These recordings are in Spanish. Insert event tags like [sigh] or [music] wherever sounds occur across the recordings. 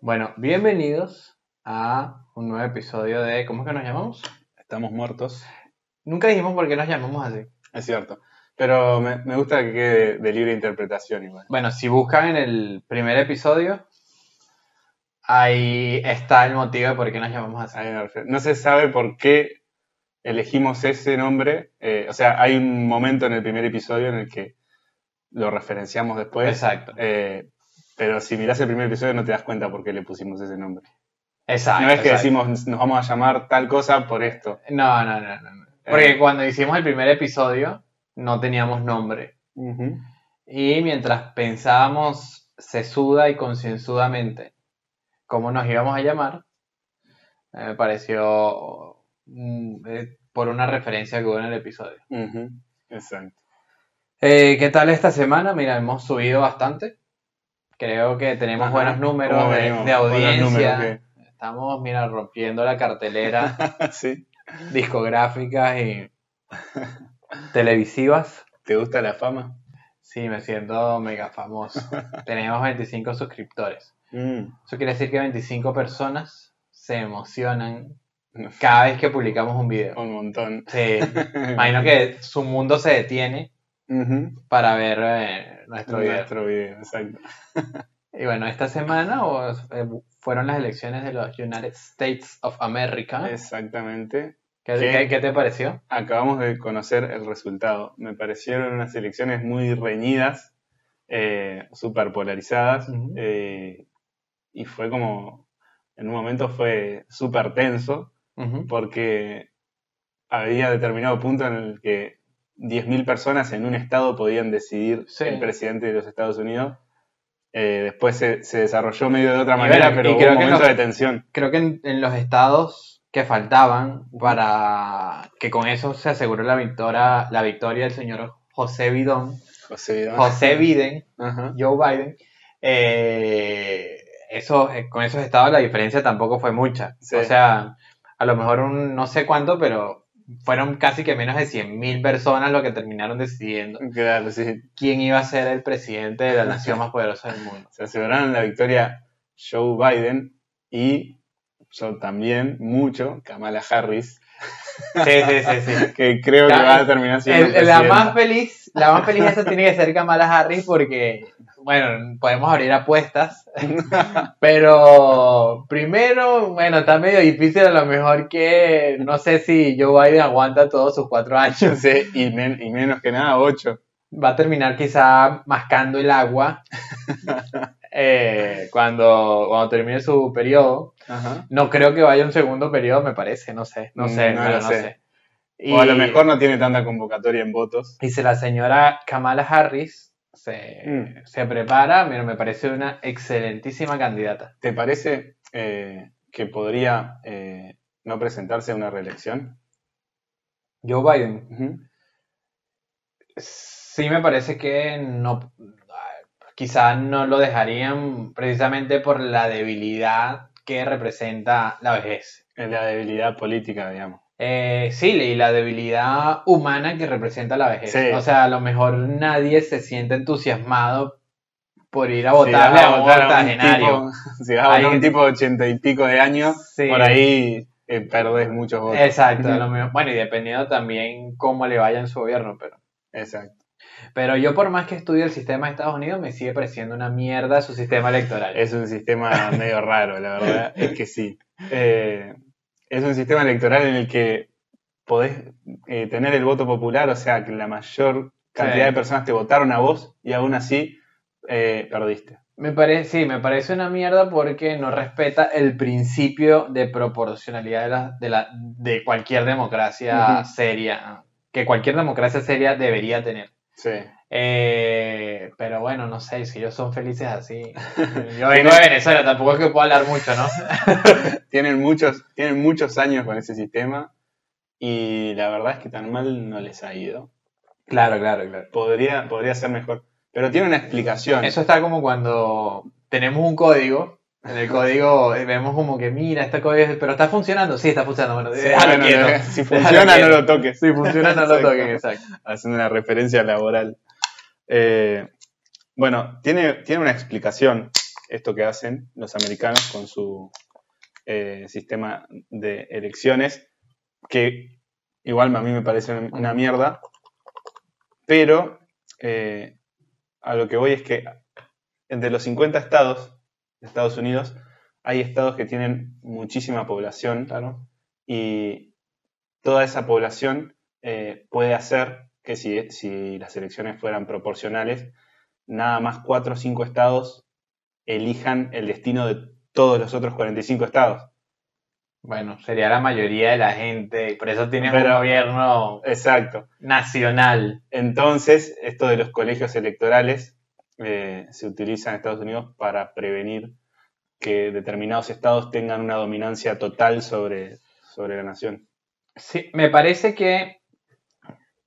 Bueno, bienvenidos a un nuevo episodio de ¿Cómo es que nos llamamos? Estamos muertos, Nunca dijimos por qué nos llamamos así. es cierto. Pero me, me gusta que quede de libre interpretación igual. Bueno, si buscan en el primer episodio, ahí está el motivo de por qué nos llamamos así. No se sabe por qué elegimos ese nombre. eh, o sea, hay un momento en el primer episodio en el que lo referenciamos después. Exacto. eh, pero si mirás el primer episodio no te das cuenta por qué le pusimos ese nombre. Exacto. no es que exacto. decimos nos vamos a llamar tal cosa por esto. No, no, no, no. no. Porque Eh. cuando hicimos el primer episodio, no teníamos nombre. Y mientras pensábamos sesuda y concienzudamente cómo nos íbamos a llamar, eh, me pareció mm, eh, por una referencia que hubo en el episodio. Exacto. Eh, ¿Qué tal esta semana? Mira, hemos subido bastante. Creo que tenemos Ajá. buenos números ¿Cómo de, audiencia. números, Estamos, mira, rompiendo la cartelera [laughs] sí. discográficas y televisivas. ¿Te gusta la fama? Sí, me siento mega famoso. [laughs] Tenemos 25 suscriptores. Mm. Eso quiere decir que 25 personas se emocionan cada vez que publicamos un video. Un montón. Sí, [laughs] imagino que su mundo se detiene Para ver eh, nuestro video. Nuestro video, exacto. Y bueno, esta semana o, eh, fueron las elecciones de los United States of America. Exactamente. ¿Qué, ¿Qué? te pareció? Acabamos de conocer el resultado. Me parecieron unas elecciones muy reñidas, eh, súper polarizadas, eh, y fue como, en un momento fue súper tenso, porque había determinado punto en el que 10.000 personas en un estado podían decidir Sí. el presidente de los Estados Unidos. Eh, después se, se desarrolló medio de otra Y manera, bueno, pero y hubo creo un que momento los- de tensión. Creo que en, en los estados que faltaban para que con eso se aseguró la victoria, la victoria del señor José Bidón, José Vidal. José [laughs] Biden, Ajá. Joe Biden, eh, eso, eh, con esos estados la diferencia tampoco fue mucha. Sí. O sea, a lo mejor un no sé cuánto, pero fueron casi que menos de 100.000 personas lo que terminaron decidiendo Claro, sí. quién iba a ser el presidente de la [laughs] nación más poderosa del mundo. se aseguraron la victoria Joe Biden y yo también mucho Kamala Harris, Sí, sí, sí, sí. [laughs] que creo que va a terminar siendo El- la más feliz, la más feliz esa tiene que ser Kamala Harris porque, bueno, podemos abrir apuestas, [laughs] pero primero, bueno, está medio difícil a lo mejor que, no sé si Joe Biden aguanta todos sus cuatro años, Sí, y, men- y menos que nada ocho. va a terminar quizá mascando el agua [laughs] eh, cuando, cuando termine su periodo. Ajá. No creo que vaya un segundo periodo, me parece, no sé, no sé, Mm, no lo no sé. sé. O a lo Y- mejor no tiene tanta convocatoria en votos. Y si la señora Kamala Harris se, Mm. se prepara, mira, me parece una excelentísima candidata. ¿Te parece eh, que podría eh, no presentarse a una reelección? Joe Biden, sí me parece que no, quizá no lo dejarían precisamente por la debilidad que representa la vejez. La debilidad política, digamos. Eh, sí, y la debilidad humana que representa la vejez. Sí. O sea, a lo mejor nadie se siente entusiasmado por ir a votarle si a un votar a un tipo, [laughs] si vas a votar a un tipo de ochenta y pico de años, Sí. por ahí eh, perdés muchos votos. Exacto, a lo mejor- bueno, y dependiendo también cómo le vaya en su gobierno, pero, Exacto. pero yo por más que estudie el sistema de Estados Unidos, me sigue pareciendo una mierda su sistema electoral. Es un sistema [laughs] medio raro, la verdad, es que sí. [laughs] Eh, es un sistema electoral en el que podés eh, tener el voto popular, o sea, que la mayor cantidad Sí. de personas te votaron a vos y aún así eh, perdiste. Me parece, sí, me parece una mierda porque no respeta el principio de proporcionalidad de, la, de, la, de cualquier democracia seria, que cualquier democracia seria debería tener. Sí. Eh, pero bueno, no sé, si ellos son felices así. [laughs] Yo vengo de Venezuela, tampoco es que puedo hablar mucho, ¿no? [laughs] Tienen muchos, tienen muchos años con ese sistema y la verdad es que tan mal no les ha ido. Claro, claro, claro. Podría, podría ser mejor. Pero tiene una explicación. Eso está como cuando tenemos un código, en el código vemos como que, mira, este código, pero está funcionando. Sí, está funcionando. Bueno, Sí, déjalo bueno, quieto. [laughs] si funciona, no lo toques. Si funciona, no lo toquen, exacto. haciendo una referencia laboral. Eh, bueno, tiene, tiene una explicación esto que hacen los americanos con su eh, sistema de elecciones, que igual a mí me parece una mierda, pero eh, a lo que voy es que entre los 50 estados de Estados Unidos, hay estados que tienen muchísima población Claro. y toda esa población eh, puede hacer que si, si las elecciones fueran proporcionales, nada más cuatro o cinco estados elijan el destino de todos los otros 45 estados. Bueno, sería la mayoría de la gente, y por eso tienes Pero- un gobierno Exacto. nacional. Entonces, esto de los colegios electorales eh, se utiliza en Estados Unidos para prevenir que determinados estados tengan una dominancia total sobre, sobre la nación. Sí, me parece que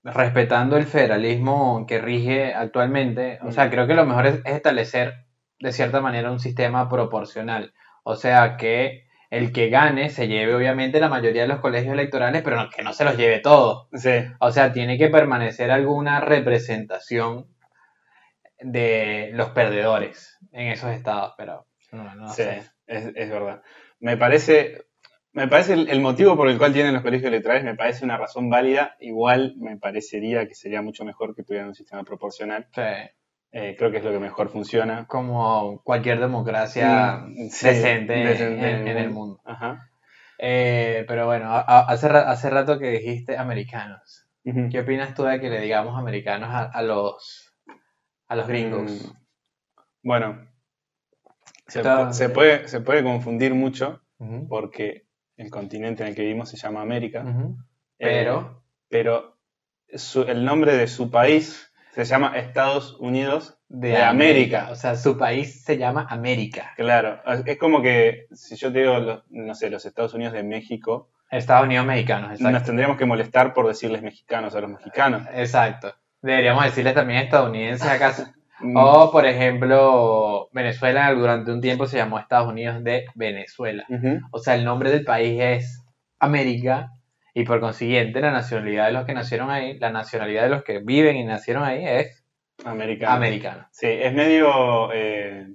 respetando el federalismo que rige actualmente, o sea, creo que lo mejor es, es establecer de cierta manera un sistema proporcional. O sea, que el que gane se lleve obviamente la mayoría de los colegios electorales, pero no- que no se los lleve todos. Sí, O sea, tiene que permanecer alguna representación de los perdedores en esos estados, pero no, no sí, sé. es, es verdad. Me parece, me parece el, el motivo por el cual tienen los colegios electorales, me parece una razón válida. Igual me parecería que sería mucho mejor que tuvieran un sistema proporcional. Sí, Eh, creo que es lo que mejor funciona. como cualquier democracia sí, decente, decente en, en el mundo. Ajá. Eh, pero bueno, a- hace, hace rato que dijiste americanos. ¿Qué opinas tú de que le digamos americanos a, a los a los gringos? Mm, Bueno, se, Está- pu- se puede, se puede confundir mucho porque el continente en el que vivimos se llama América, eh, Pero, pero su- el nombre de su país se llama Estados Unidos de, de América. O sea, su país se llama América. Claro, es como que si yo te digo, los- no sé, los Estados Unidos de México, Estados Unidos mexicanos, nos exacto. tendríamos que molestar por decirles mexicanos a los mexicanos. Exacto. Deberíamos decirles también estadounidenses acaso. [laughs] Mm, O, por ejemplo, Venezuela durante un tiempo se llamó Estados Unidos de Venezuela. O sea, el nombre del país es América y por consiguiente la nacionalidad de los que nacieron ahí, la nacionalidad de los que viven y nacieron ahí es Americano. americana. Sí, es medio. eh,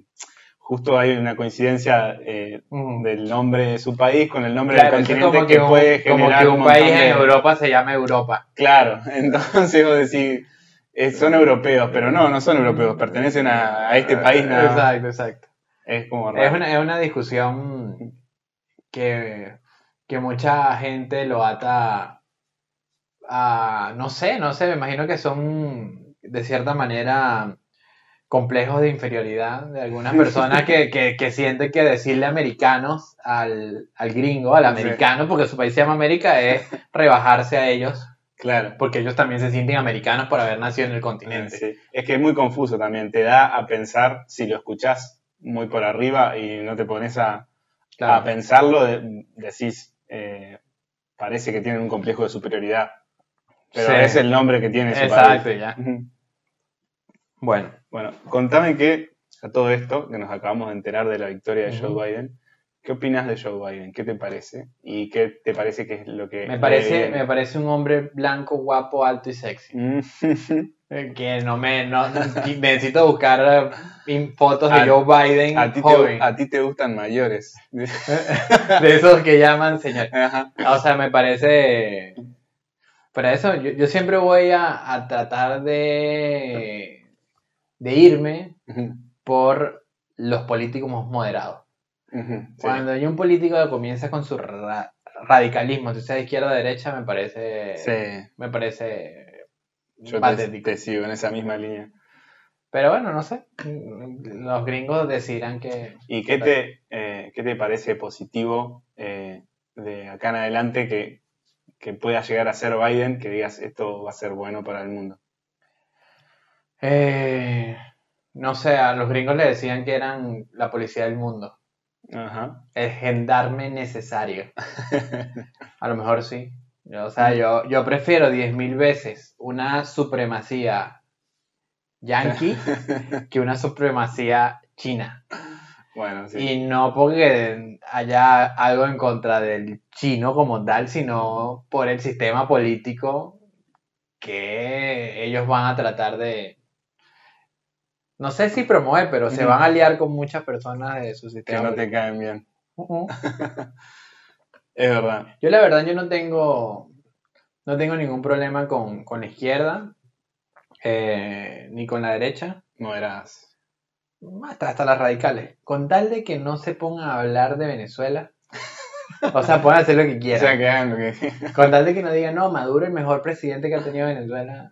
justo hay una coincidencia eh, del nombre de su país con el nombre Claro, del es continente como que, que, un, puede como generar que un país de- en Europa se llama Europa. Claro, [laughs] entonces vos decís, eh, son europeos, pero no, no son europeos, pertenecen a, a este país nada. Exacto, exacto. Es como Es raro. una, es una discusión que, que mucha gente lo ata a, no sé, no sé, me imagino que son de cierta manera complejos de inferioridad de algunas personas que, que, que sienten que decirle americanos al, al gringo, al Sí. americano, porque su país se llama América, es rebajarse a ellos, Claro. porque ellos también se sienten americanos por haber nacido en el continente. Sí. Es que es muy confuso también, te da a pensar, si lo escuchás muy por arriba y no te pones a, Claro. a pensarlo, de- decís, eh, parece que tienen un complejo de superioridad, pero Sí. es el nombre que tiene su Exacto, país. ya. Bueno, Bueno, contame que a todo esto, que nos acabamos de enterar de la victoria de. Joe Biden, ¿qué opinas de Joe Biden? ¿Qué te parece? ¿Y qué te parece que es lo que... me parece, me parece un hombre blanco, guapo, alto y sexy. [laughs] Que no me. No, necesito buscar eh, fotos de A- Joe Biden a, ti joven. te, a ti te gustan mayores. [laughs] De esos que llaman señor. Ajá. O sea, me parece. Para eso, yo, yo siempre voy a, a tratar de. de irme por los políticos más moderados. Cuando hay un político que comienza con su ra- radicalismo, si sea de izquierda o de derecha, me parece. Sí, Me parece. Yo te, sigo en esa misma línea. Pero bueno, no sé. Los gringos decidirán que. ¿Y qué te, eh, qué te parece positivo eh, de acá en adelante que, que pueda llegar a ser Biden, que digas esto va a ser bueno para el mundo? Eh, no sé, a los gringos le decían que eran la policía del mundo. Ajá. El gendarme necesario. [laughs] A lo mejor sí. O sea, yo, yo prefiero 10.000 veces una supremacía yanqui [laughs] que una supremacía china. Bueno, sí. Y no porque haya algo en contra del chino como tal, sino por el sistema político que ellos van a tratar de, no sé si promover, pero se van a aliar con muchas personas de su Que sistema. no te caen bien. Ujú. [laughs] Es verdad. Yo la verdad yo no tengo no tengo ningún problema con, con la izquierda eh, ni con la derecha, No eras. hasta, hasta las radicales. Con tal de que no se pongan a hablar de Venezuela, o sea, pueden hacer lo que [laughs] O quieran. sea, que hagan lo que. Con tal de que no digan, no, Maduro es el mejor presidente que ha tenido Venezuela.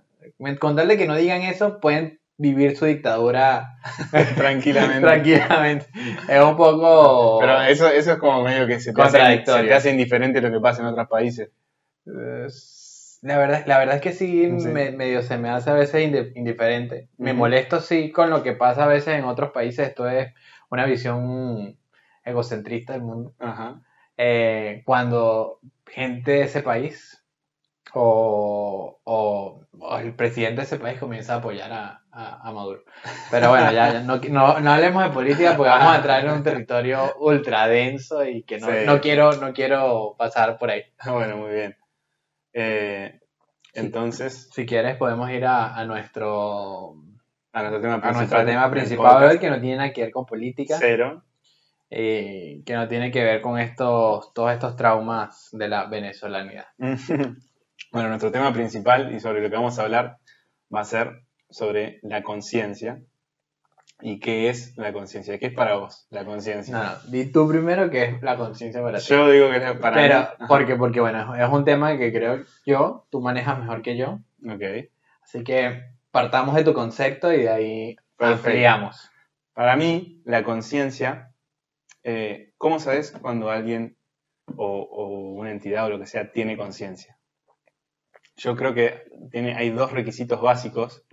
Con tal de que no digan eso, pueden vivir su dictadura [laughs] Tranquilamente. tranquilamente. Es un poco... Pero eso, eso es como medio que se te, hace, Contradictorio. se te hace indiferente lo que pasa en otros países. Eh, La verdad, la verdad es que sí, Sí. me- medio se me hace a veces indiferente. Me molesto sí con lo que pasa a veces en otros países. Esto es una visión egocentrista del mundo. Ajá. Eh, cuando gente de ese país o, o- o el presidente de ese país comienza a apoyar a, a- a Maduro. Pero bueno, ya, ya no, no, no hablemos de política porque vamos a entrar en un territorio ultra denso y que no, Sí. no quiero, no quiero pasar por ahí. Bueno, muy bien. Eh, entonces, Si quieres podemos ir a, a nuestro, a nuestro tema a principal. nuestro tema principal hoy que no tiene nada que ver con política, Cero. eh, que no tiene que ver con estos, todos estos traumas de la venezolanidad. [laughs] Bueno, nuestro tema principal y sobre lo que vamos a hablar va a ser sobre la conciencia. ¿Y qué es la conciencia? ¿Qué es para vos la conciencia? No, no, di tú primero que es la conciencia para ti. Yo digo que es para Pero, mí. porque, porque bueno, es un tema que creo yo, tú manejas mejor que yo, Ok. así que partamos de tu concepto y de ahí ampliamos. Para mí, la conciencia, eh, ¿cómo sabes cuando alguien o, o una entidad o lo que sea tiene conciencia? Yo creo que tiene, hay dos requisitos básicos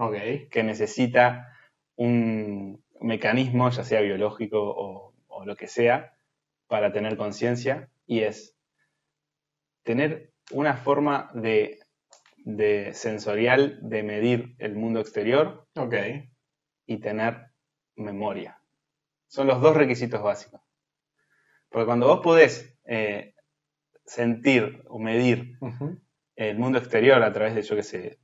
que necesita un mecanismo, ya sea biológico o, o lo que sea, para tener conciencia, y es tener una forma de, de sensorial de medir el mundo exterior y tener memoria. Son los dos requisitos básicos. Porque cuando vos podés eh, sentir o medir. El mundo exterior a través de, yo qué sé,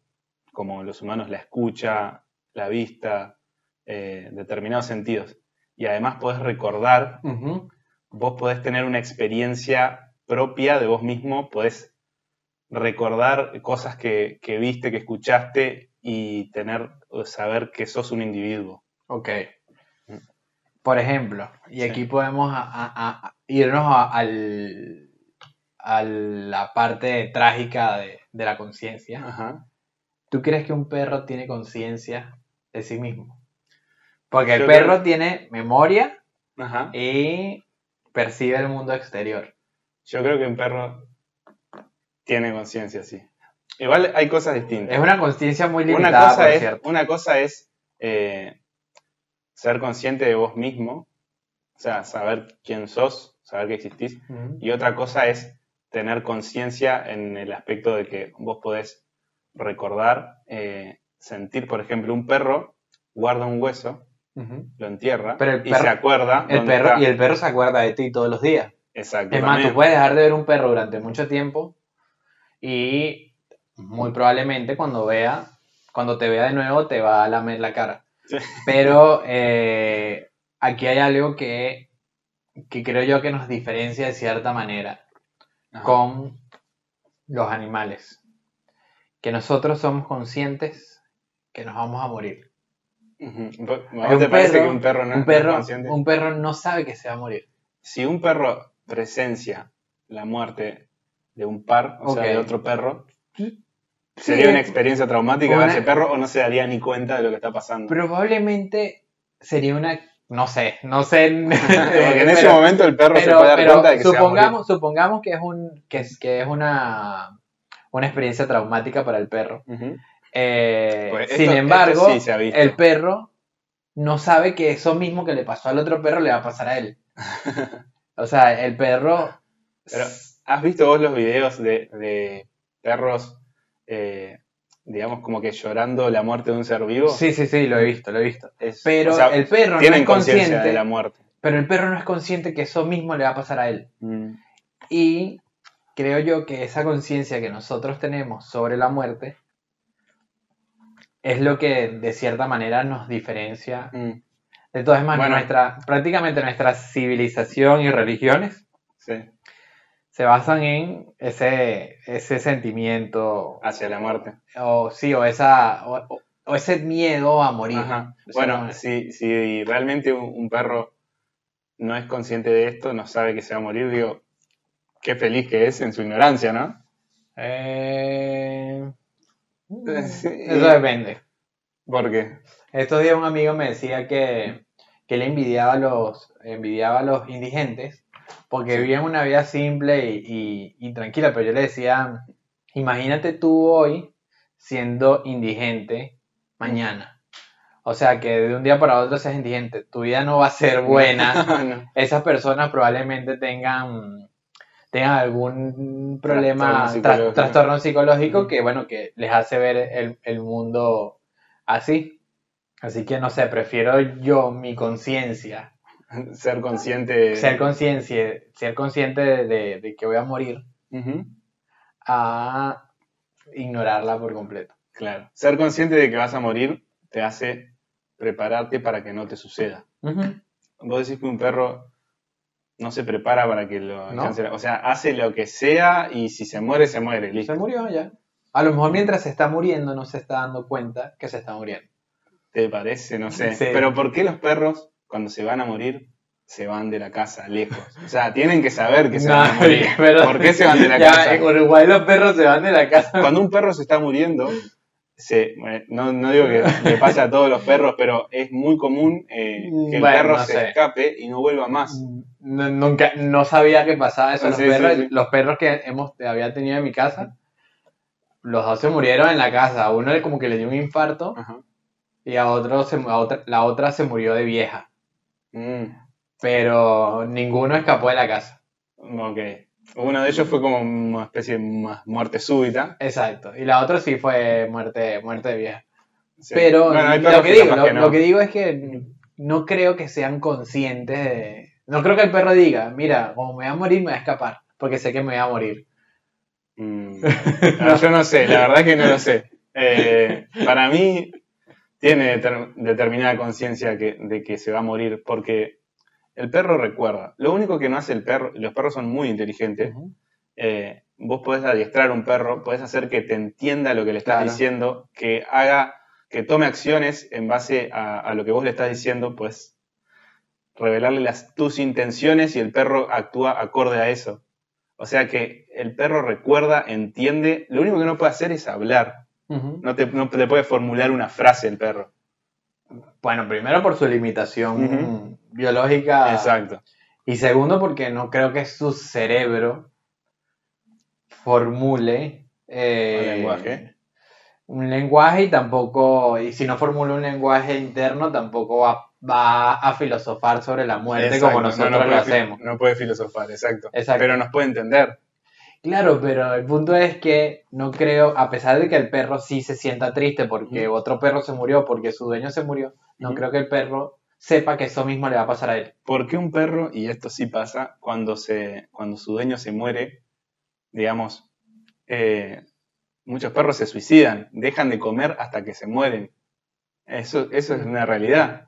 como los humanos, la escucha, la vista, eh, determinados sentidos, y además podés recordar, vos podés tener una experiencia propia de vos mismo, podés recordar cosas que, que viste, que escuchaste y tener, saber que sos un individuo. Ok. Por ejemplo, y Sí. aquí podemos a- a- a- irnos al- a la parte trágica de, de la conciencia. ¿Tú crees que un perro tiene conciencia de sí mismo? Porque el Yo perro creo- tiene memoria Ajá. y percibe el mundo exterior. Yo creo que un perro tiene conciencia, sí. Igual hay cosas distintas. Es una conciencia muy una limitada, cosa por es, cierto. una cosa es eh, ser consciente de vos mismo, o sea, saber quién sos, saber que existís, y otra cosa es tener conciencia en el aspecto de que vos podés recordar, eh, sentir, por ejemplo, un perro guarda un hueso, lo entierra Pero el y perro- se acuerda El dónde perro, está. y el perro se acuerda de ti todos los días. Exacto. Es más, tú puedes dejar de ver un perro durante mucho tiempo y muy probablemente cuando vea, cuando te vea de nuevo te va a lamer la cara. Sí. Pero eh, aquí hay algo que, que creo yo que nos diferencia de cierta manera Ajá. con los animales. Que nosotros somos conscientes que nos vamos a morir. Ujú. ¿Vos- ¿A Hay vos te un parece perro- que un perro no un es perro, consciente? un perro no sabe que se va a morir. Si un perro presencia la muerte de un par, o sea, de otro perro, Sí. ¿sería una experiencia traumática para ese perro o no se daría ni cuenta de lo que está pasando? Probablemente sería una, no sé, no sé. Porque en [laughs] ese momento el perro se puede dar pero cuenta de que se va a morir. supongamos, supongamos que es un, que es, que es una, una experiencia traumática para el perro. Eh, Pues sin esto- embargo, sí el perro no sabe que eso mismo que le pasó al otro perro le va a pasar a él. [laughs] O sea, el perro. Pero, ¿Has visto vos los videos de, de perros, eh, digamos, como que llorando la muerte de un ser vivo? Sí, sí, sí, lo he visto, lo he visto. Es- Pero o sea, el perro no es consciente. de la muerte. Pero el perro no es consciente que eso mismo le va a pasar a él. Mm. Y creo yo que esa conciencia que nosotros tenemos sobre la muerte es lo que de cierta manera nos diferencia. Mm, De todas maneras, Bueno. nuestra, prácticamente nuestra civilización y religiones sí, se basan en ese, ese sentimiento, hacia la muerte. o sí, o, esa, o, o- ese miedo a morir. Ajá. Bueno, si, si realmente un, un perro no es consciente de esto, no sabe que se va a morir, digo, qué feliz que es en su ignorancia, ¿no? Eh, Sí. [laughs] Eso depende. Porque, Estos días un amigo me decía que, que le envidiaba a los, envidiaba a los indigentes porque vivían una vida simple y, y- y tranquila, pero yo le decía, imagínate tú hoy siendo indigente mañana. O sea, que de un día para otro seas indigente, tu vida no va a ser buena. [laughs] No. Esas personas probablemente tengan, tengan algún problema, Trastorno tra- psicológico. trastorno psicológico Ujú. que, bueno, que les hace ver el, el mundo así. Así que no sé, prefiero yo, mi conciencia, [laughs] ser consciente ser conciencia, ser consciente de, de- de que voy a morir, a ignorarla por completo. Claro. Ser consciente de que vas a morir te hace prepararte para que no te suceda. Vos decís que un perro no se prepara para que lo No. O sea, hace lo que sea y si se muere, se muere. Listo. Se murió ya. A lo mejor mientras se está muriendo no se está dando cuenta que se está muriendo. ¿Te parece? No sé. Sí. Pero ¿por qué los perros, cuando se van a morir, se van de la casa lejos? O sea, tienen que saber que se van a morir. pero- ¿Por qué se van de la [laughs] Ya, casa? En Uruguay los perros se van de la casa. Cuando un perro se está muriendo, se, bueno, no, no digo que le pase a todos los perros, pero es muy común eh, que el Bueno, perro no se sé. escape y no vuelva más. No, nunca, no sabía que pasaba eso. Los, sí, perros, sí. los perros que hemos, había tenido en mi casa, los dos se murieron en la casa. A uno como que le dio un infarto Ajá. y a otro, se, a otra, la otra se murió de vieja. Mm, Pero ninguno escapó de la casa. ok. Uno de ellos fue como una especie de mu- muerte súbita. Exacto. Y la otra sí fue muerte, muerte vieja. Sí. Pero Bueno, lo, que digo, lo, que no. lo que digo es que no creo que sean conscientes de... No creo que el perro diga, mira, como me voy a morir, me voy a escapar, porque sé que me voy a morir. Mm, [laughs] no, yo no sé, la verdad que no lo sé. Eh, para mí tiene deter- determinada conciencia de que se va a morir porque el perro recuerda. Lo único que no hace el perro, los perros son muy inteligentes, eh, vos podés adiestrar a un perro, podés hacer que te entienda lo que le estás Claro. diciendo, que haga, que tome acciones en base a, a lo que vos le estás diciendo, pues revelarle las, tus intenciones y el perro actúa acorde a eso. O sea que el perro recuerda, entiende, lo único que no puede hacer es hablar, No te, no te puede formular una frase el perro. Bueno, primero por su limitación biológica. Exacto. Y segundo porque no creo que su cerebro formule eh, Un lenguaje. un lenguaje y tampoco, y si no formula un lenguaje interno, tampoco va, va a filosofar sobre la muerte Exacto, como no, nosotros no lo puede hacemos. No puede filosofar, exacto. Exacto. Pero nos puede entender. Claro, pero el punto es que no creo, a pesar de que el perro sí se sienta triste porque otro perro se murió, porque su dueño se murió, no creo que el perro sepa que eso mismo le va a pasar a él. ¿Por qué un perro, y esto sí pasa, cuando, se, cuando su dueño se muere, digamos, eh, muchos perros se suicidan, dejan de comer hasta que se mueren? Eso, eso es una realidad.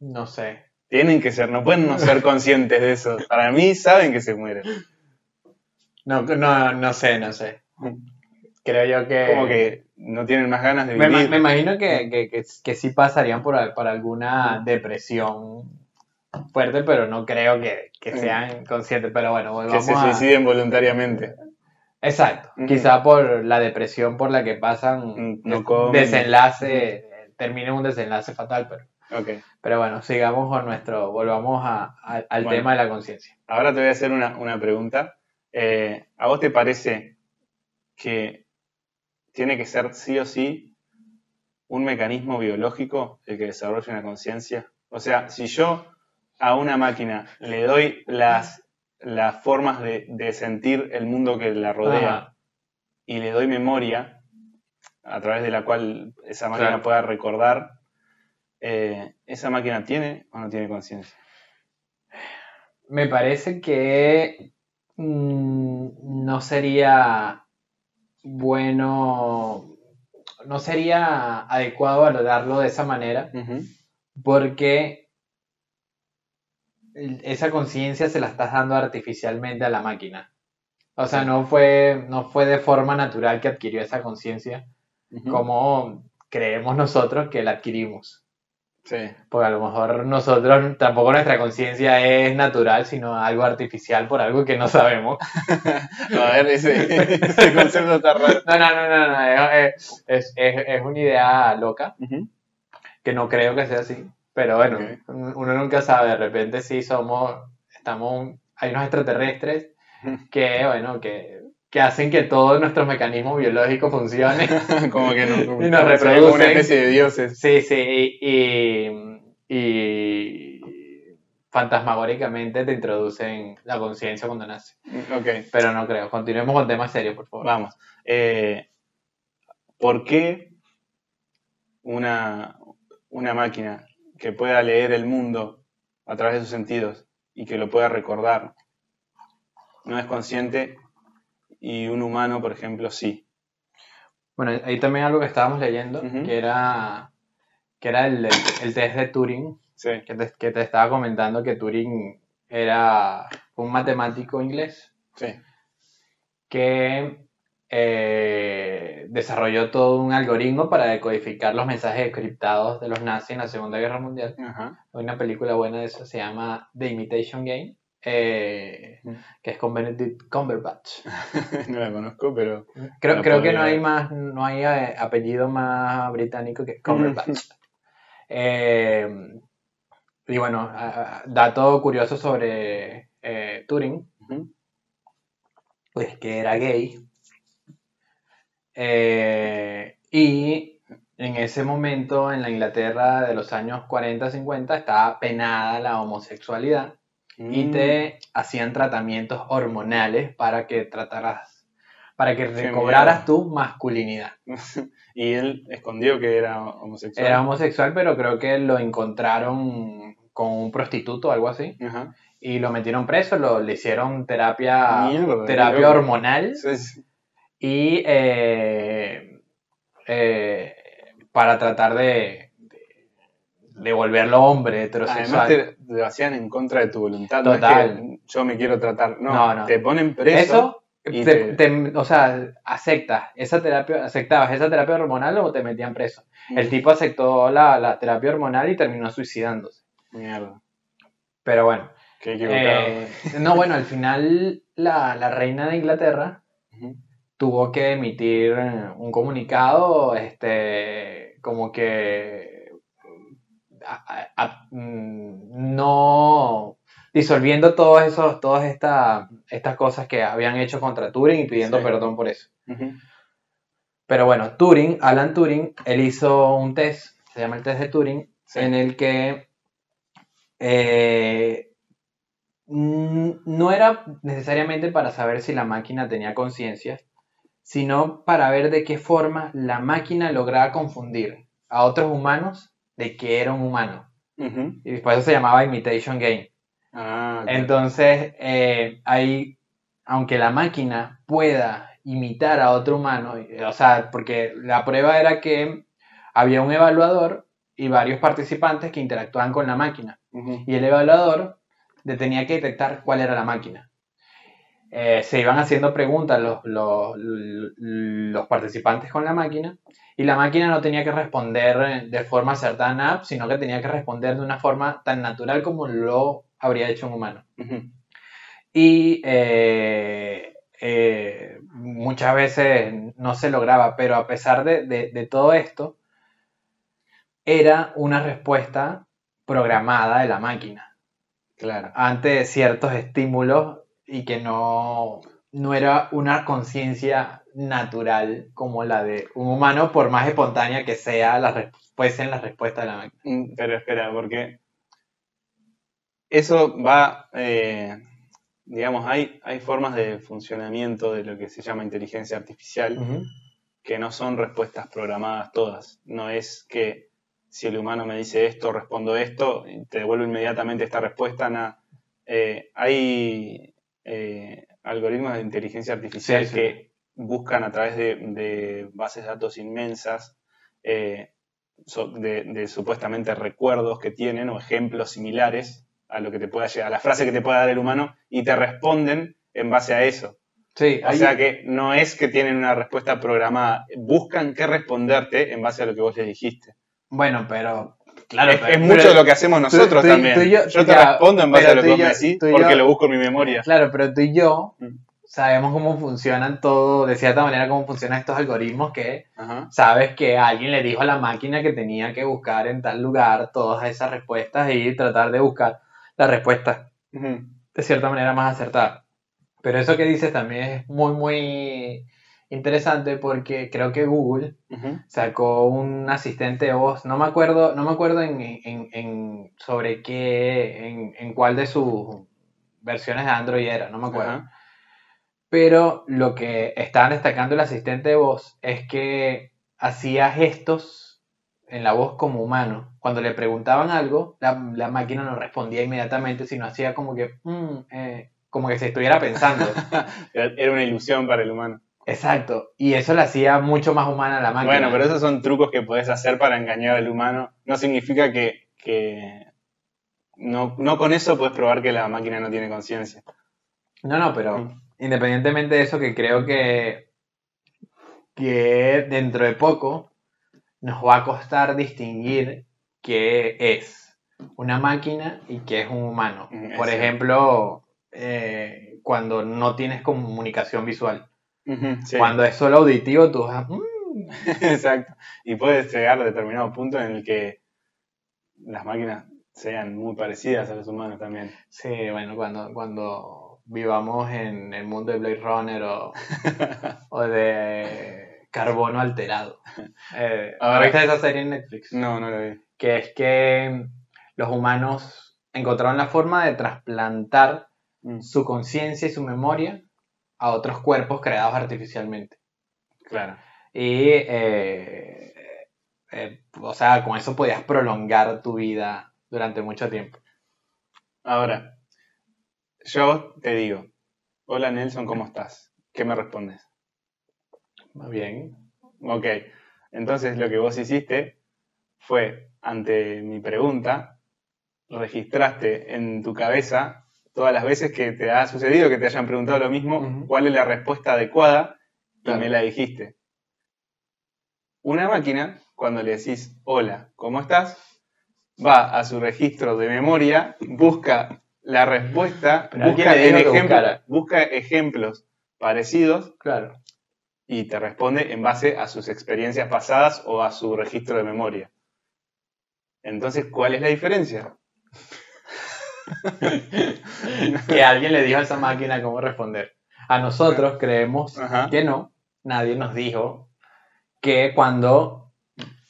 No sé. Tienen que ser, no pueden no ser conscientes de eso. Para mí saben que se mueren. No, no, no sé, no sé. Creo yo que... Como que no tienen más ganas de vivir. me imagino que, que, que, que sí pasarían por, por alguna depresión fuerte, pero no creo que, que sean conscientes. Pero bueno, que vamos se a... suiciden voluntariamente. Exacto. Quizá por la depresión por la que pasan, Mm, no comen. desenlace, termine un desenlace fatal, pero... Ok. Pero bueno, sigamos con nuestro, volvamos a- a- al Bueno. tema de la conciencia. Ahora te voy a hacer una, una pregunta. Eh, ¿A vos te parece que tiene que ser sí o sí un mecanismo biológico el que desarrolle una conciencia? O sea, si yo a una máquina le doy las, las formas de, de sentir el mundo que la rodea Ajá. y le doy memoria a través de la cual esa máquina Claro. pueda recordar, eh, ¿esa máquina tiene o no tiene conciencia? Me parece que mm, no sería bueno no sería adecuado valorarlo de esa manera porque esa conciencia se la estás dando artificialmente a la máquina. O sea, no fue, no fue de forma natural que adquirió esa conciencia como creemos nosotros que la adquirimos. Sí. Porque a lo mejor nosotros, tampoco nuestra conciencia es natural, sino algo artificial por algo que no sabemos. [laughs] A ver, ese, ese concepto está raro. No, no, no, no, no, es, es, es- es una idea loca, Ujú. que no creo que sea así. Pero bueno, Ok. uno nunca sabe, de repente sí somos, estamos, hay unos extraterrestres que, bueno, que, que hacen que todos nuestros mecanismos biológicos funcionen. [laughs] Como que no, [laughs] Y nos reproducen. como una especie de dioses. Sí, sí, y, y, y fantasmagóricamente te introducen la conciencia cuando nace. Ok, Pero no creo. Continuemos con temas serios, por favor. vamos. Eh, ¿Por qué una, una máquina que pueda leer el mundo a través de sus sentidos y que lo pueda recordar no es consciente y un humano, por ejemplo, sí? Bueno, ahí también algo que estábamos leyendo, que era, que era el, el- el test de Turing, Sí. que te, que te estaba comentando que Turing era un matemático inglés Sí. que eh, desarrolló todo un algoritmo para decodificar los mensajes encriptados de los nazis en la Segunda Guerra Mundial. Hay una película buena de eso, se llama The Imitation Game, eh, Mm. que es con Benedict Cumberbatch. [laughs] no la conozco, pero Creo, creo que no hay más, no hay eh, apellido más británico que Cumberbatch. [laughs] Eh, y bueno, dato curioso sobre eh, Turing, pues que era gay. Y en ese momento, en la Inglaterra de los años 40-50, estaba penada la homosexualidad y Mm. te hacían tratamientos hormonales para que trataras, para que recobraras tu masculinidad. [laughs] y él escondió que era homosexual. Era homosexual, pero creo que lo encontraron con un prostituto o algo así Ajá. y lo metieron preso, lo, le hicieron terapia, Mierda, terapia hormonal Sí, sí. y eh, eh, para tratar de, de volverlo hombre heterosexual. Además te lo hacían en contra de tu voluntad. no es Total. que yo me quiero tratar. No, No, no. te ponen preso. Eso, y te- te- te- o sea, aceptas esa terapia, aceptabas esa terapia hormonal o te metían preso. El tipo aceptó la, la terapia hormonal y terminó suicidándose. Mierda. Pero bueno, Qué equivocado. eh, no, bueno, al final la, la reina de Inglaterra tuvo que emitir un comunicado, este, como que a- a- a- mm, no disolviendo todos esos, todas estas estas cosas que habían hecho contra Turing y pidiendo Sí. perdón por eso. Pero bueno, Turing, Alan Turing, él hizo un test, se llama el test de Turing, Sí. en el que eh, mm, no era necesariamente para saber si la máquina tenía conciencia, sino para ver de qué forma la máquina lograba confundir a otros humanos de que era un humano. Y después eso se llamaba Imitation Game. Ah. Entonces, eh, ahí, aunque la máquina pueda imitar a otro humano, y- o sea, porque la prueba era que había un evaluador y varios participantes que interactuaban con la máquina. Y el evaluador tenía que detectar cuál era la máquina. Eh, se iban haciendo preguntas los, los, los participantes con la máquina y la máquina no tenía que responder de forma certana, sino que tenía que responder de una forma tan natural como lo habría hecho un humano. Y eh, eh, muchas veces no se lograba, pero a pesar de, de- de todo esto, era una respuesta programada de la máquina Claro. ante ciertos estímulos y que no, no era una conciencia natural como la de un humano, por más espontánea que sea la fuesen las respuestas de la máquina. Mm, Pero espera, porque eso va, eh, digamos, hay, hay formas de funcionamiento de lo que se llama inteligencia artificial que no son respuestas programadas todas. No es que si el humano me dice esto, respondo esto, y te devuelvo inmediatamente esta respuesta. na- eh, hay eh, algoritmos de inteligencia artificial Sí, sí. que buscan a través de, de bases de datos inmensas eh, so- de, de supuestamente recuerdos que tienen o ejemplos similares a lo que te pueda llegar, a la frase que te pueda dar el humano y te responden en base a eso. Sí, O sea que no es que tienen una respuesta programada, buscan qué responderte en base a lo que vos les dijiste. bueno, pero claro, es, pero- es mucho pero- de lo que hacemos nosotros tú y- también. tú y yo- yo, te ya, respondo en base a lo que vos me decís porque yo- lo busco en mi memoria. Claro, pero tú y yo Mm. sabemos cómo funcionan todo, de cierta manera cómo funcionan estos algoritmos que Ajá. sabes que alguien le dijo a la máquina que tenía que buscar en tal lugar todas esas respuestas y tratar de buscar la respuesta de cierta manera más acertada. Pero eso que dices también es muy, muy interesante porque creo que Google sacó un asistente de voz, no me acuerdo, no me acuerdo en, en- en- sobre qué, en, en cuál de sus versiones de Android era, no me acuerdo. Pero lo que estaban destacando el asistente de voz es que hacía gestos en la voz como humano. Cuando le preguntaban algo, la, la máquina no respondía inmediatamente, sino hacía como que, "Mm, eh", como que se estuviera pensando. [laughs] Era una ilusión para el humano. Exacto. Y eso la hacía mucho más humana a la máquina. Bueno, pero esos son trucos que podés hacer para engañar al humano. No significa que, que no, no con eso puedes probar que la máquina no tiene conciencia. No, no, pero Mm. independientemente de eso, que creo que, que dentro de poco nos va a costar distinguir qué es una máquina y qué es un humano. Mm, Por ejemplo, eh, cuando no tienes comunicación visual. Sí. Cuando es solo auditivo, tú vas, "Mm". [laughs] Exacto. Y puedes llegar a determinado punto en el que las máquinas sean muy parecidas a los humanos también. Sí, bueno, cuando, cuando vivamos en el mundo de Blade Runner o, [laughs] o de carbono alterado. [laughs] Eh, Ahora- ¿Viste esa serie en Netflix? No, no lo vi. Que es que los humanos encontraron la forma de trasplantar Mm, su conciencia y su memoria a otros cuerpos creados artificialmente. Claro. Y, eh, eh, o sea, con eso podías prolongar tu vida durante mucho tiempo. Ahora, yo te digo, hola Nelson, ¿cómo estás? ¿Qué me respondes? Muy bien. Ok, entonces lo que vos hiciste fue, ante mi pregunta, registraste en tu cabeza todas las veces que te ha sucedido, que te hayan preguntado lo mismo, cuál es la respuesta adecuada y Claro. me la dijiste. Una máquina, cuando le decís hola, ¿cómo estás? Va a su registro de memoria, busca la respuesta, busca, ejemplo- busca ejemplos parecidos Claro. y te responde en base a sus experiencias pasadas o a su registro de memoria. Entonces, ¿cuál es la diferencia? [laughs] que alguien le dijo a esa máquina cómo responder. A nosotros creemos Ajá. que no. Nadie nos dijo que cuando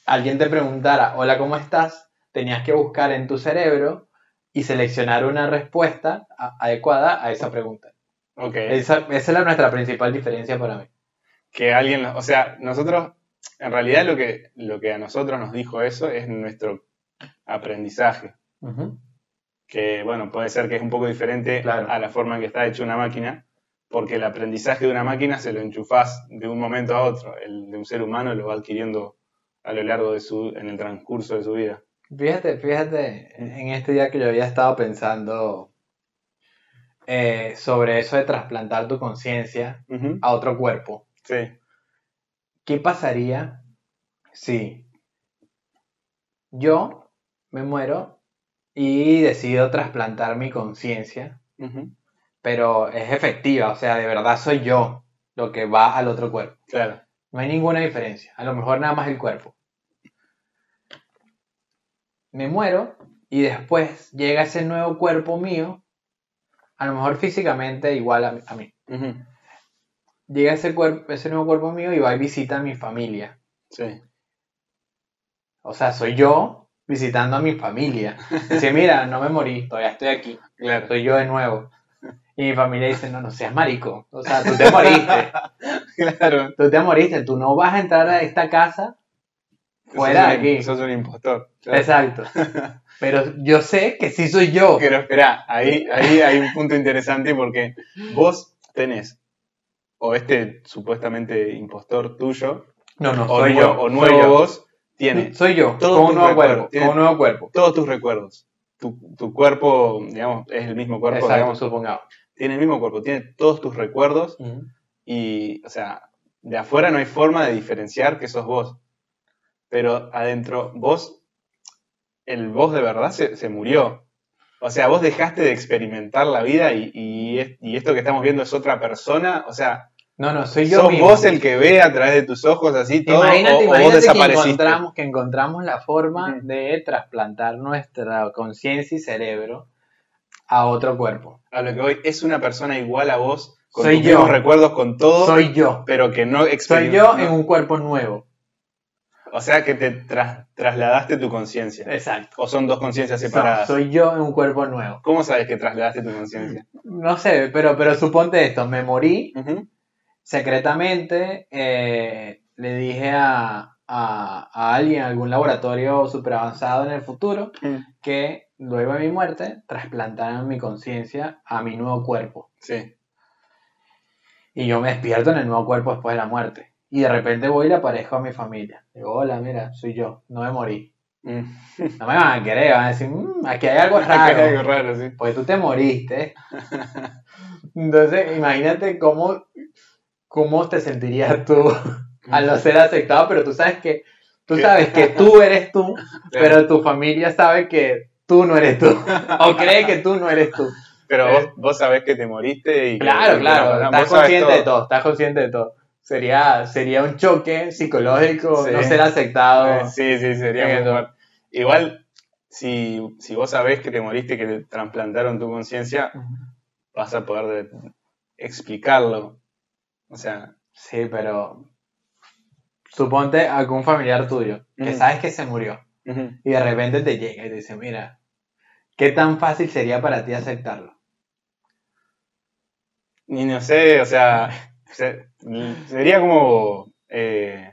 alguien te preguntara, hola, ¿cómo estás? Tenías que buscar en tu cerebro y seleccionar una respuesta adecuada a esa pregunta. Ok. Esa, esa es la, nuestra principal diferencia para mí. Que alguien, o sea, nosotros, en realidad lo que, lo que a nosotros nos dijo eso es nuestro aprendizaje. Que, bueno, puede ser que es un poco diferente Claro. a la forma en que está hecha una máquina, porque el aprendizaje de una máquina se lo enchufás de un momento a otro. El de un ser humano lo va adquiriendo a lo largo de su, en el transcurso de su vida. Fíjate, fíjate, en este día que yo había estado pensando eh, sobre eso de trasplantar tu conciencia a otro cuerpo. Sí. ¿Qué pasaría si yo me muero y decido trasplantar mi conciencia, pero es efectiva, o sea, de verdad soy yo lo que va al otro cuerpo? Claro. No hay ninguna diferencia, a lo mejor nada más el cuerpo. Me muero y después llega ese nuevo cuerpo mío, a lo mejor físicamente igual a, a mí. Llega ese, cuerpo, ese nuevo cuerpo mío y va y visita a mi familia. Sí. O sea, soy yo visitando a mi familia. Dice, mira, no me morí, todavía estoy aquí. Claro. Soy yo de nuevo. Y mi familia dice, no, no seas marico. O sea, tú te moriste. [laughs] Claro. Tú te moriste. Tú no vas a entrar a esta casa fuera de aquí. Sos un impostor. Claro. Exacto. [laughs] Pero yo sé que sí soy yo. Pero espera, ahí, ahí hay un punto interesante porque vos tenés o este supuestamente impostor tuyo, No, no, o, soy nuevo, yo. o soy nuevo yo. vos, tiene Soy yo, con un nuevo cuerpo. Con un nuevo cuerpo. todos tus recuerdos. Tu, tu cuerpo, digamos, es el mismo cuerpo, Exacto, digamos, supongamos. tiene el mismo cuerpo, tiene todos tus recuerdos y, o sea, de afuera no hay forma de diferenciar que sos vos. Pero adentro, vos, el vos de verdad se, se murió. O sea, vos dejaste de experimentar la vida y, y esto que estamos viendo es otra persona. O sea, No, no, soy yo sos mismo. vos el que ve a través de tus ojos así todo imagínate, o, o vos imagínate que encontramos, que encontramos la forma de trasplantar nuestra conciencia y cerebro a otro cuerpo. A lo que voy, es una persona igual a vos, con Soy tus yo. mismos recuerdos, con todo, Soy yo. pero que no Soy yo en un cuerpo nuevo. O sea, que te tras- trasladaste tu conciencia. Exacto. O son dos conciencias No, separadas. soy yo en un cuerpo nuevo. ¿Cómo sabes que trasladaste tu conciencia? No sé, pero, pero suponte esto, me morí Ujú. Secretamente, eh, le dije a, a, a alguien, a algún laboratorio super avanzado en el futuro, que luego de mi muerte trasplantaran mi conciencia a mi nuevo cuerpo. Sí. Y yo me despierto en el nuevo cuerpo después de la muerte. Y de repente voy y le aparezco a mi familia. Digo, hola, mira, soy yo, no me morí. Mm. No me van a querer, van a decir, "Mm, aquí hay algo Acá hay algo raro. raro, sí. Porque tú te moriste. [laughs] Entonces, imagínate cómo, cómo te sentirías tú [laughs] al no ser aceptado, pero tú sabes que tú sabes que tú eres tú, [laughs] pero tu familia sabe que tú no eres tú. [laughs] O cree que tú no eres tú. Pero vos, vos sabés que te moriste y Claro, que claro, estás consciente de todo, estás consciente de todo. Sería, sería un choque psicológico Sí. no ser aceptado. Eh, Sí, sí, sería muy. Igual, si, si vos sabés que te moriste, que te trasplantaron tu conciencia, vas a poder de- explicarlo. O sea, Sí, pero suponte algún familiar tuyo que sabes que se murió y de repente te llega y te dice, mira, ¿qué tan fácil sería para ti aceptarlo? Ni no sé, o sea, se- sería como. eh,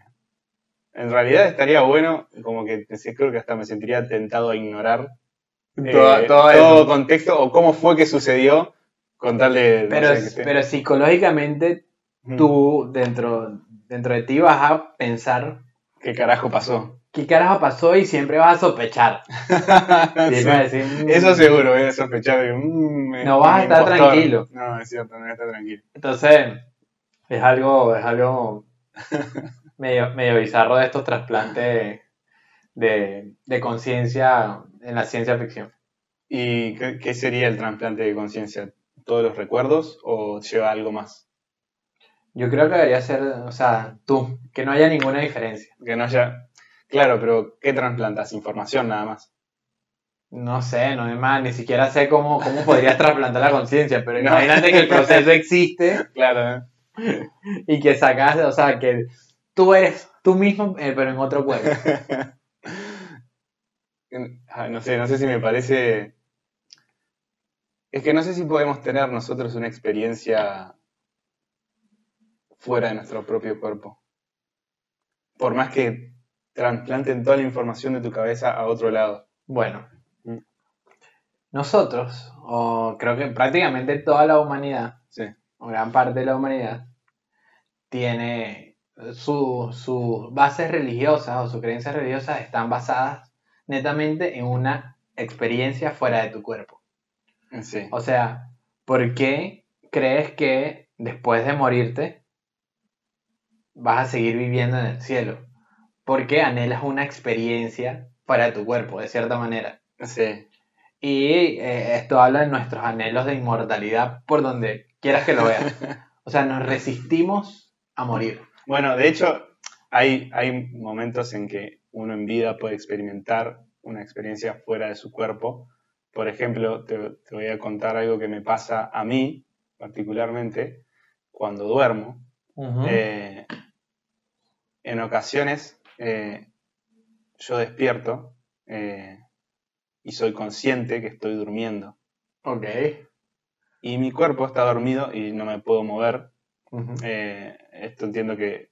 en realidad estaría bueno, como que sí, creo que hasta me sentiría tentado a ignorar eh, Todo- todo contexto o cómo fue que sucedió con tal de. no Pero, sé, pero psicológicamente Tú dentro, dentro de ti vas a pensar ¿Qué carajo pasó? qué carajo pasó y siempre vas a sospechar. [laughs] Sí. vas a decir, "Mm". Eso seguro, voy a sospechar de mm, es No vas a estar impostor. tranquilo. No, es cierto, no voy a estar tranquilo. Entonces, es algo, es algo [laughs] medio, medio bizarro de estos trasplantes de, de conciencia en la ciencia ficción. ¿Y qué, qué sería el trasplante de conciencia? ¿Todos los recuerdos o lleva algo más? Yo creo que debería ser, o sea, tú, que no haya ninguna diferencia. Que no haya. Claro, pero ¿qué trasplantas? Información nada más. No sé, no es más, ni siquiera sé cómo, cómo podrías [laughs] trasplantar la conciencia, pero No. imagínate que el proceso existe [laughs] Claro, ¿eh? [laughs] y que sacas, o sea, que tú eres tú mismo, eh, pero en otro cuerpo. No sé, no sé si me parece. Es que no sé si podemos tener nosotros una experiencia fuera de nuestro propio cuerpo. Por más que trasplanten toda la información de tu cabeza a otro lado. Bueno, nosotros, o creo que prácticamente toda la humanidad, Sí. o gran parte de la humanidad, tiene su- sus bases religiosas o sus creencias religiosas están basadas netamente en una experiencia fuera de tu cuerpo. Sí. O sea, ¿por qué crees que después de morirte vas a seguir viviendo en el cielo? Porque anhelas una experiencia de tu cuerpo, de cierta manera. Sí. Y eh, esto habla de nuestros anhelos de inmortalidad por donde quieras que lo veas. [laughs] O sea, nos resistimos a morir. Bueno, de hecho, hay, hay momentos en que uno en vida puede experimentar una experiencia fuera de su cuerpo. Por ejemplo, te, te voy a contar algo que me pasa a mí, particularmente, cuando duermo. Eh, en ocasiones eh, yo despierto eh, y soy consciente que estoy durmiendo. ok. Y mi cuerpo está dormido y no me puedo mover. Eh, esto entiendo que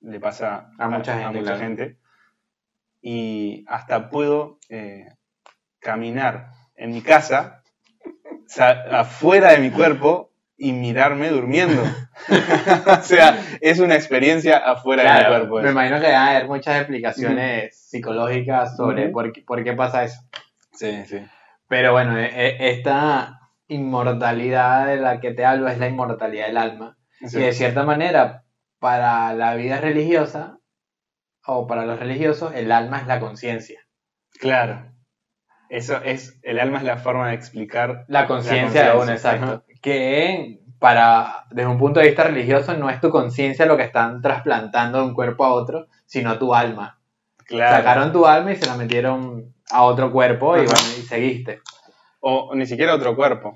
le pasa A mucha gente, mucha claro. gente. Y hasta puedo caminar en mi casa, sa- afuera de mi cuerpo, y mirarme durmiendo. [laughs] [laughs] o sea, es una experiencia afuera de mi Claro, cuerpo. me imagino que va a haber muchas explicaciones psicológicas sobre por, qué, por qué pasa eso. Sí, sí. Pero bueno, e- e- esta inmortalidad de la que te hablo es la inmortalidad del alma. Sí. Y de cierta manera, para la vida religiosa o para los religiosos, el alma es la conciencia. Claro. Eso es, el alma es la forma de explicar. La conciencia de uno, exacto. Que para, desde un punto de vista religioso, no es tu conciencia lo que están trasplantando de un cuerpo a otro, sino tu alma. Claro. Sacaron tu alma y se la metieron a otro cuerpo y, bueno, y seguiste. O ni siquiera otro cuerpo.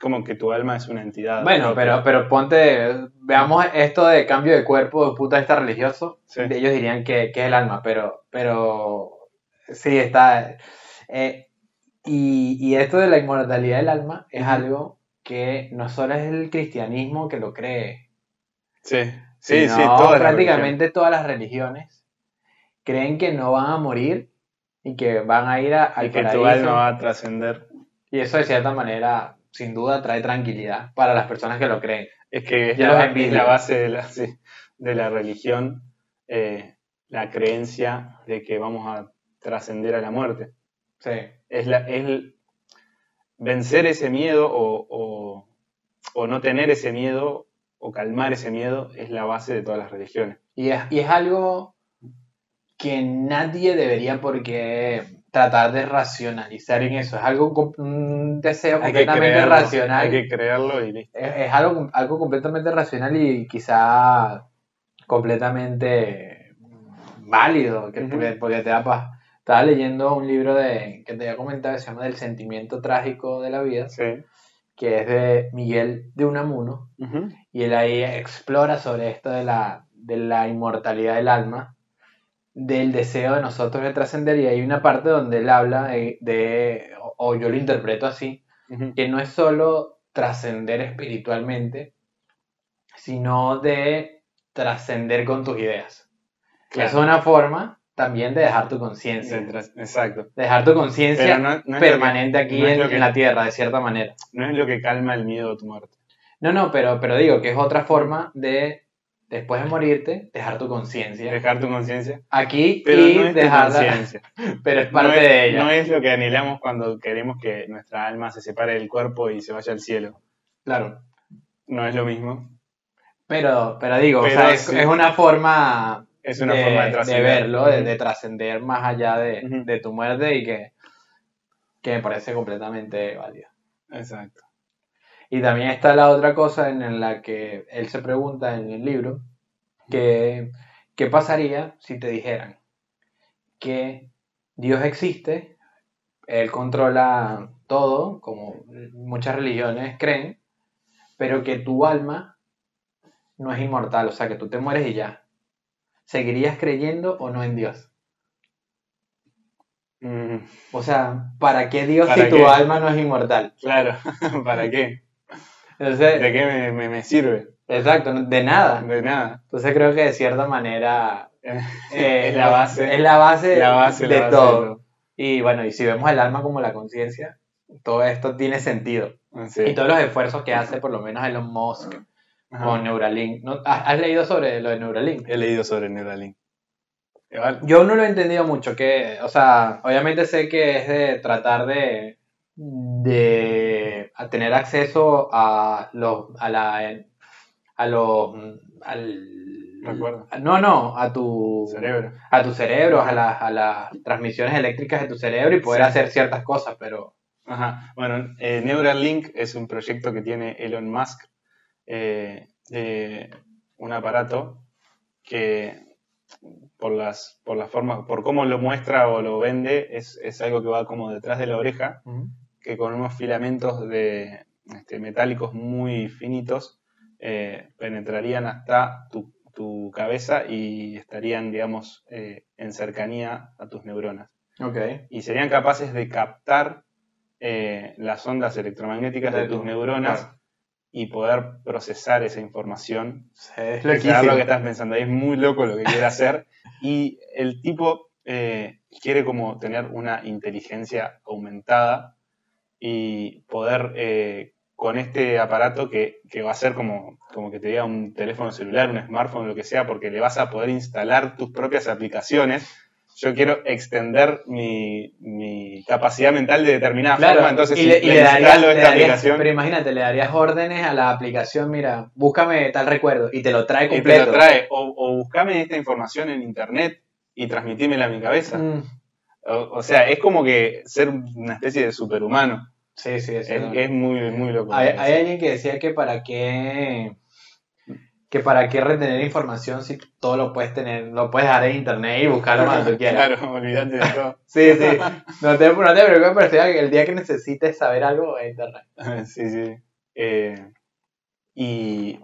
Como que tu alma es una entidad. Bueno, propia. pero, pero ponte, veamos esto de cambio de cuerpo desde un punto de vista religioso. Sí. Ellos dirían que, que es el alma, pero, pero sí está. eh, y, y esto de la inmortalidad del alma es algo que no solo es el cristianismo que lo cree, Sí, sí, sí. Todas las prácticamente todas las religiones creen que no van a morir y que van a ir a- al. Y que paraíso. tu alma va a trascender. Y eso de cierta manera, sin duda, trae tranquilidad para las personas que lo creen. Es que es la, es la base de la, sí, de la religión, eh, la creencia de que vamos a trascender a la muerte. Sí. Es, la, es vencer ese miedo o, o- o no tener ese miedo o calmar ese miedo es la base de todas las religiones. Y es, y es algo que nadie debería por qué tratar de racionalizar en eso. Es algo, un deseo Hay completamente creerlo, racional. hay que creerlo y listo. Es, es algo, algo completamente racional y quizá completamente válido, que, porque, porque te da paz. Estaba leyendo un libro de, que te había comentado que se llama Del sentimiento trágico de la vida, Sí. que es de Miguel de Unamuno. Y él ahí explora sobre esto de la, de la inmortalidad del alma, del deseo de nosotros de trascender. Y hay una parte donde él habla de, de- o, o yo lo interpreto así, que no es solo trascender espiritualmente, sino de trascender con tus ideas. Claro. Es una forma también de dejar tu conciencia. Exacto. Dejar tu conciencia no- no que- permanente aquí no en, lo que- en la tierra, de cierta manera. No es lo que calma el miedo a tu muerte. No, no, pero, pero digo que es otra forma de, después de morirte, dejar tu conciencia Dejar tu conciencia. aquí Pero y no es dejarla, [laughs] pero es parte es, de ella. No es lo que anhelamos cuando queremos que nuestra alma se separe del cuerpo y se vaya al cielo. Claro. No es lo mismo. Pero, pero digo, o Pero sea, es, sí. es una forma Es una forma de trascender. verlo, de, Ujú. de trascender más allá de tu muerte y que, que me parece completamente válido. Exacto. Y también está la otra cosa en la que él se pregunta en el libro, que ¿qué pasaría si te dijeran que Dios existe, Él controla todo, como muchas religiones creen, pero que tu alma no es inmortal, o sea, que tú te mueres y ya? ¿Seguirías creyendo o no en Dios? Mm, O sea, ¿para qué Dios ¿Para si tu alma no es inmortal? claro. [laughs] ¿Para qué? Entonces, ¿De qué me, me- me sirve? exacto, de nada. De nada. Entonces creo que de cierta manera [laughs] eh, es la base. es la base, la base, la de, todo. Y bueno, y si vemos el alma como la conciencia, todo esto tiene sentido. Sí. Y todos los esfuerzos que hace por lo menos Elon Musk Ajá. con Neuralink. ¿No? ¿Has has leído sobre lo de Neuralink? He leído sobre Neuralink. Yo no lo he entendido mucho, que, o sea, obviamente sé que es de tratar de, de tener acceso a los, a la, a los, al, Recuerdo. no, no, a tu cerebro. a tu cerebro, a, las- a las transmisiones eléctricas de tu cerebro y poder Sí. hacer ciertas cosas, pero Ajá. Bueno, eh, Neuralink es un proyecto que tiene Elon Musk eh, de un aparato que por las por la forma, por cómo lo muestra o lo vende, es, es algo que va como detrás de la oreja, que con unos filamentos de este, metálicos muy finitos eh, penetrarían hasta tu, tu cabeza y estarían, digamos, eh, en cercanía a tus neuronas ok. y serían capaces de captar eh, las ondas electromagnéticas de, De tus tu- neuronas claro. Y poder procesar esa información. Es saber loquísimo. lo que estás pensando. Es muy loco lo que quiere hacer. Y el tipo eh, quiere como tener una inteligencia aumentada y poder eh, con este aparato que, que va a ser como, como que te diga un teléfono celular, un smartphone, lo que sea, porque le vas a poder instalar tus propias aplicaciones. Yo quiero extender mi, mi capacidad mental de determinada Claro, forma, entonces y si le, y le le darías- instalo le esta darías- aplicación Pero imagínate, le darías órdenes a la aplicación, mira, búscame tal recuerdo y te lo trae y te completo. lo trae, o, o buscame esta información en internet y transmitímela a mi cabeza. Mm, O, o sea, es como que ser una especie de superhumano. Sí, sí, Es, eso. es muy, muy loco. Hay, hay alguien que decía que para qué que para qué retener información si todo lo puedes tener, lo puedes dejar en internet y buscarlo cuando tú quieras. Claro, olvídate de todo. Sí, sí. No te, no te preocupes, pero el día que necesites saber algo en internet. [laughs] Sí, sí. Eh, y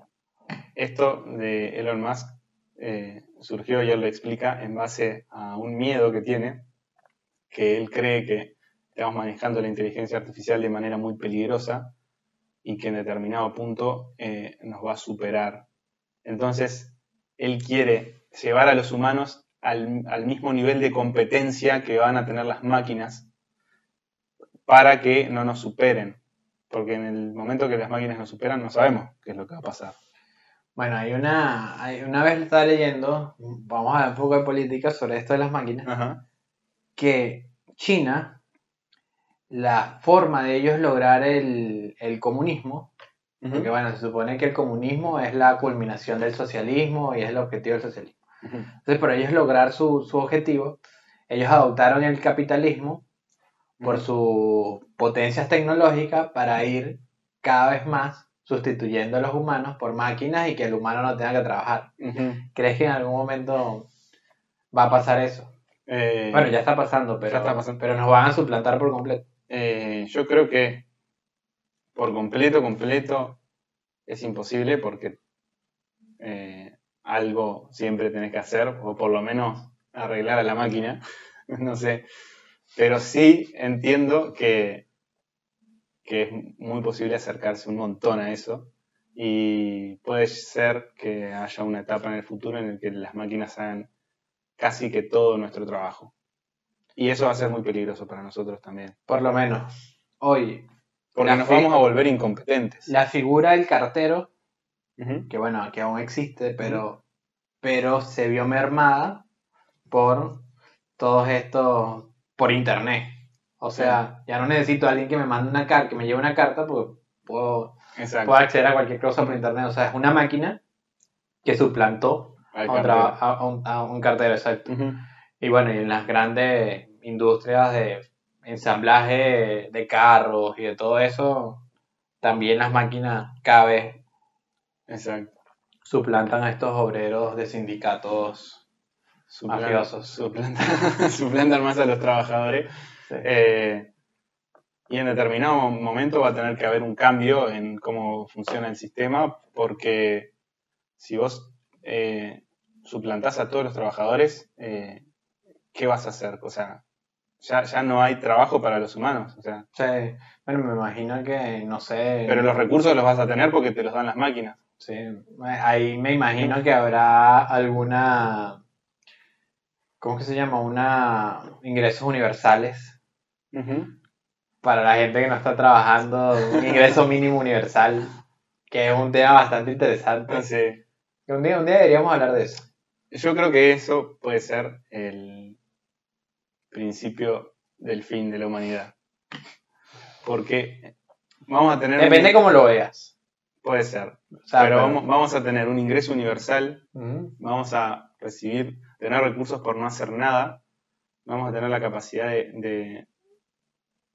esto de Elon Musk eh, surgió, ya lo explica, en base a un miedo que tiene, que él cree que estamos manejando la inteligencia artificial de manera muy peligrosa y que en determinado punto eh, nos va a superar. Entonces, él quiere llevar a los humanos al, al mismo nivel de competencia que van a tener las máquinas para que no nos superen. Porque en el momento que las máquinas nos superan no sabemos qué es lo que va a pasar. Bueno, hay una, hay, una vez estaba leyendo, vamos a ver un poco de política sobre esto de las máquinas, Ajá. que China, la forma de ellos lograr el, el comunismo, porque bueno, se supone que el comunismo es la culminación del socialismo y es el objetivo del socialismo. Ujú. Entonces, para ellos lograr su, su objetivo, ellos adoptaron el capitalismo por sus potencias tecnológicas para ir cada vez más sustituyendo a los humanos por máquinas y que el humano no tenga que trabajar. Ujú. ¿Crees que en algún momento va a pasar eso? Eh, Bueno, ya está pasando, pero, está pasando. pero nos van a suplantar por completo. eh, yo creo que por completo, completo es imposible porque eh, algo siempre tenés que hacer, o por lo menos arreglar a la máquina, [laughs] no sé. Pero sí entiendo que, que es muy posible acercarse un montón a eso y puede ser que haya una etapa en el futuro en el que las máquinas hagan casi que todo nuestro trabajo. Y eso va a ser muy peligroso para nosotros también. Por lo menos. Hoy, Porque nos vamos a volver incompetentes. la figura del cartero que bueno, que aún existe, pero, pero se vio mermada por todos estos, por internet. O sea, ya no necesito a alguien que me mande una carta, que me lleve una carta, porque puedo, puedo acceder a cualquier cosa por internet. O sea, es una máquina que suplantó a un, a un- a un cartero, exacto. Y bueno, y en las grandes industrias de ensamblaje de carros y de todo eso, también las máquinas cada vez Exacto. suplantan a estos obreros de sindicatos. Suplan- Mafiosos. suplantan, [laughs] suplantan más a los trabajadores. Sí. Eh, y en determinado momento va a tener que haber un cambio en cómo funciona el sistema, porque si vos eh, suplantás a todos los trabajadores, eh, ¿qué vas a hacer? O sea, ya, ya no hay trabajo para los humanos. O sea, Sí, bueno, me imagino que, no sé. pero los recursos los vas a tener porque te los dan las máquinas. Sí, ahí me imagino que habrá alguna. ¿Cómo que se llama? Una. ingresos universales para la gente que no está trabajando, un ingreso mínimo universal, que es un tema bastante interesante. Entonces, Un día, un día deberíamos hablar de eso. Yo creo que eso puede ser el principio del fin de la humanidad. Porque vamos a tener... un- Depende cómo lo veas. Puede ser. O sea, pero vamos, vamos a tener un ingreso universal, vamos a recibir, tener recursos por no hacer nada, vamos a tener la capacidad de, de,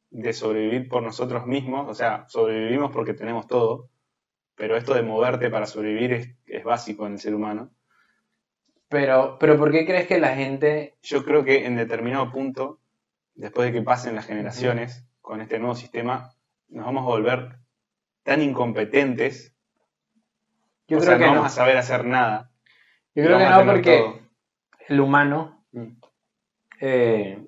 de sobrevivir por nosotros mismos, o sea, sobrevivimos porque tenemos todo, pero esto de moverte para sobrevivir es, es básico en el ser humano. Pero, pero ¿por qué crees que la gente yo creo que en determinado punto, después de que pasen las generaciones con este nuevo sistema, nos vamos a volver tan incompetentes, Yo o creo sea, que no no. vamos a saber hacer nada. Yo creo que no porque todo. el humano Mm, eh,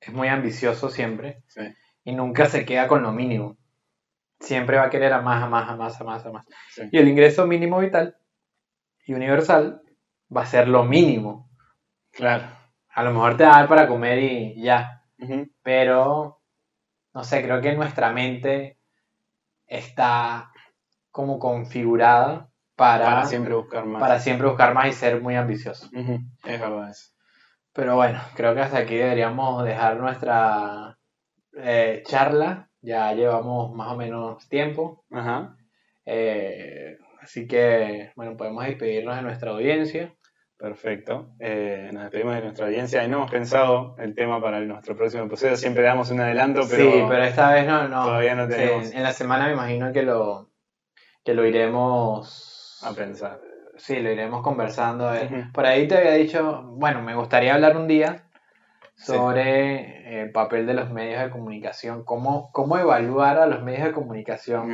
es muy ambicioso siempre sí. y nunca se queda con lo mínimo. Siempre va a querer a más, a más, a más, a más, a más. Sí. Y el ingreso mínimo vital y universal va a ser lo mínimo. Claro. A lo mejor te va a dar para comer y ya, pero no sé, creo que nuestra mente está como configurada para, Para siempre buscar más. para siempre buscar más y ser muy ambicioso. Es verdad eso. Pero bueno, creo que hasta aquí deberíamos dejar nuestra eh, charla. Ya llevamos más o menos tiempo. Ajá. Eh, así que, bueno, podemos despedirnos de nuestra audiencia. Perfecto. Eh, nos despedimos de nuestra audiencia y no hemos pensado el tema para nuestro próximo episodio. Siempre damos un adelanto, pero, sí, pero esta vez no, no. todavía no tenemos En, en la semana me imagino que lo, que lo iremos. a pensar. Sí, lo iremos conversando. eh. Ujú. Por ahí te había dicho, bueno, me gustaría hablar un día Sí. sobre el papel de los medios de comunicación, cómo, cómo evaluar a los medios de comunicación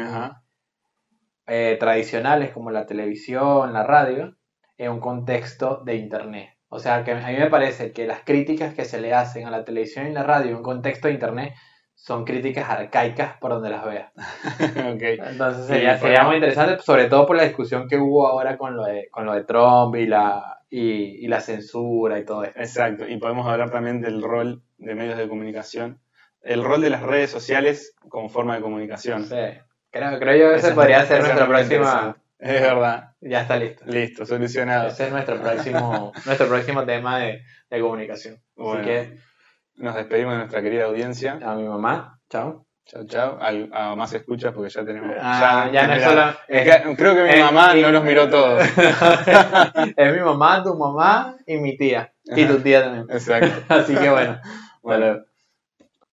eh, tradicionales como la televisión, la radio, en un contexto de Internet. O sea, que a mí me parece que las críticas que se le hacen a la televisión y la radio en un contexto de Internet son críticas arcaicas por donde las veas. [laughs] ok. Entonces Sí, sería, sería podemos- muy interesante, sobre todo por la discusión que hubo ahora con lo de, con lo de Trump y la, y, y la censura y todo esto. Exacto. Y podemos hablar también del rol de medios de comunicación. El rol de las redes sociales como forma de comunicación. Sí. Creo, creo yo que ese es- podría ser nuestra próxima... Es verdad. Ya está listo. Listo, solucionado. Ese es nuestro próximo, [laughs] nuestro próximo tema de, de comunicación. Bueno. Así que Nos despedimos de nuestra querida audiencia. a mi mamá, chao. Chao, chao. Al- A, más escuchas porque ya tenemos. Ah, ya no es mira, solo- es que creo que mi mamá no los miró todos. [laughs] es mi mamá, tu mamá y mi tía. Y tu tía también. Exacto. [laughs] Así que bueno.